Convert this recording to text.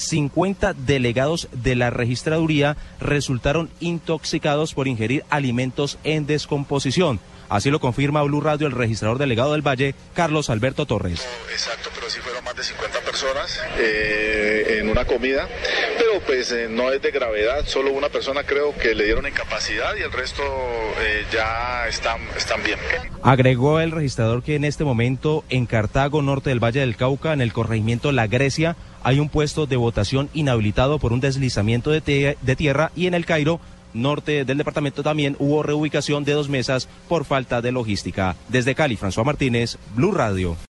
50 delegados de la registraduría resultaron intoxicados por ingerir alimentos en descomposición. Así lo confirma Blue Radio el registrador delegado del Valle, Carlos Alberto Torres. exacto, pero sí fueron más de 50 personas eh, en una comida, pues eh, no es de gravedad, solo una persona creo que le dieron incapacidad y el resto eh, ya están, están bien. Agregó el registrador que en este momento en Cartago, norte del Valle del Cauca, en el corregimiento La Grecia, hay un puesto de votación inhabilitado por un deslizamiento de, de tierra y en el Cairo norte del departamento también hubo reubicación de dos mesas por falta de logística. Desde Cali, François Martínez, Blue Radio.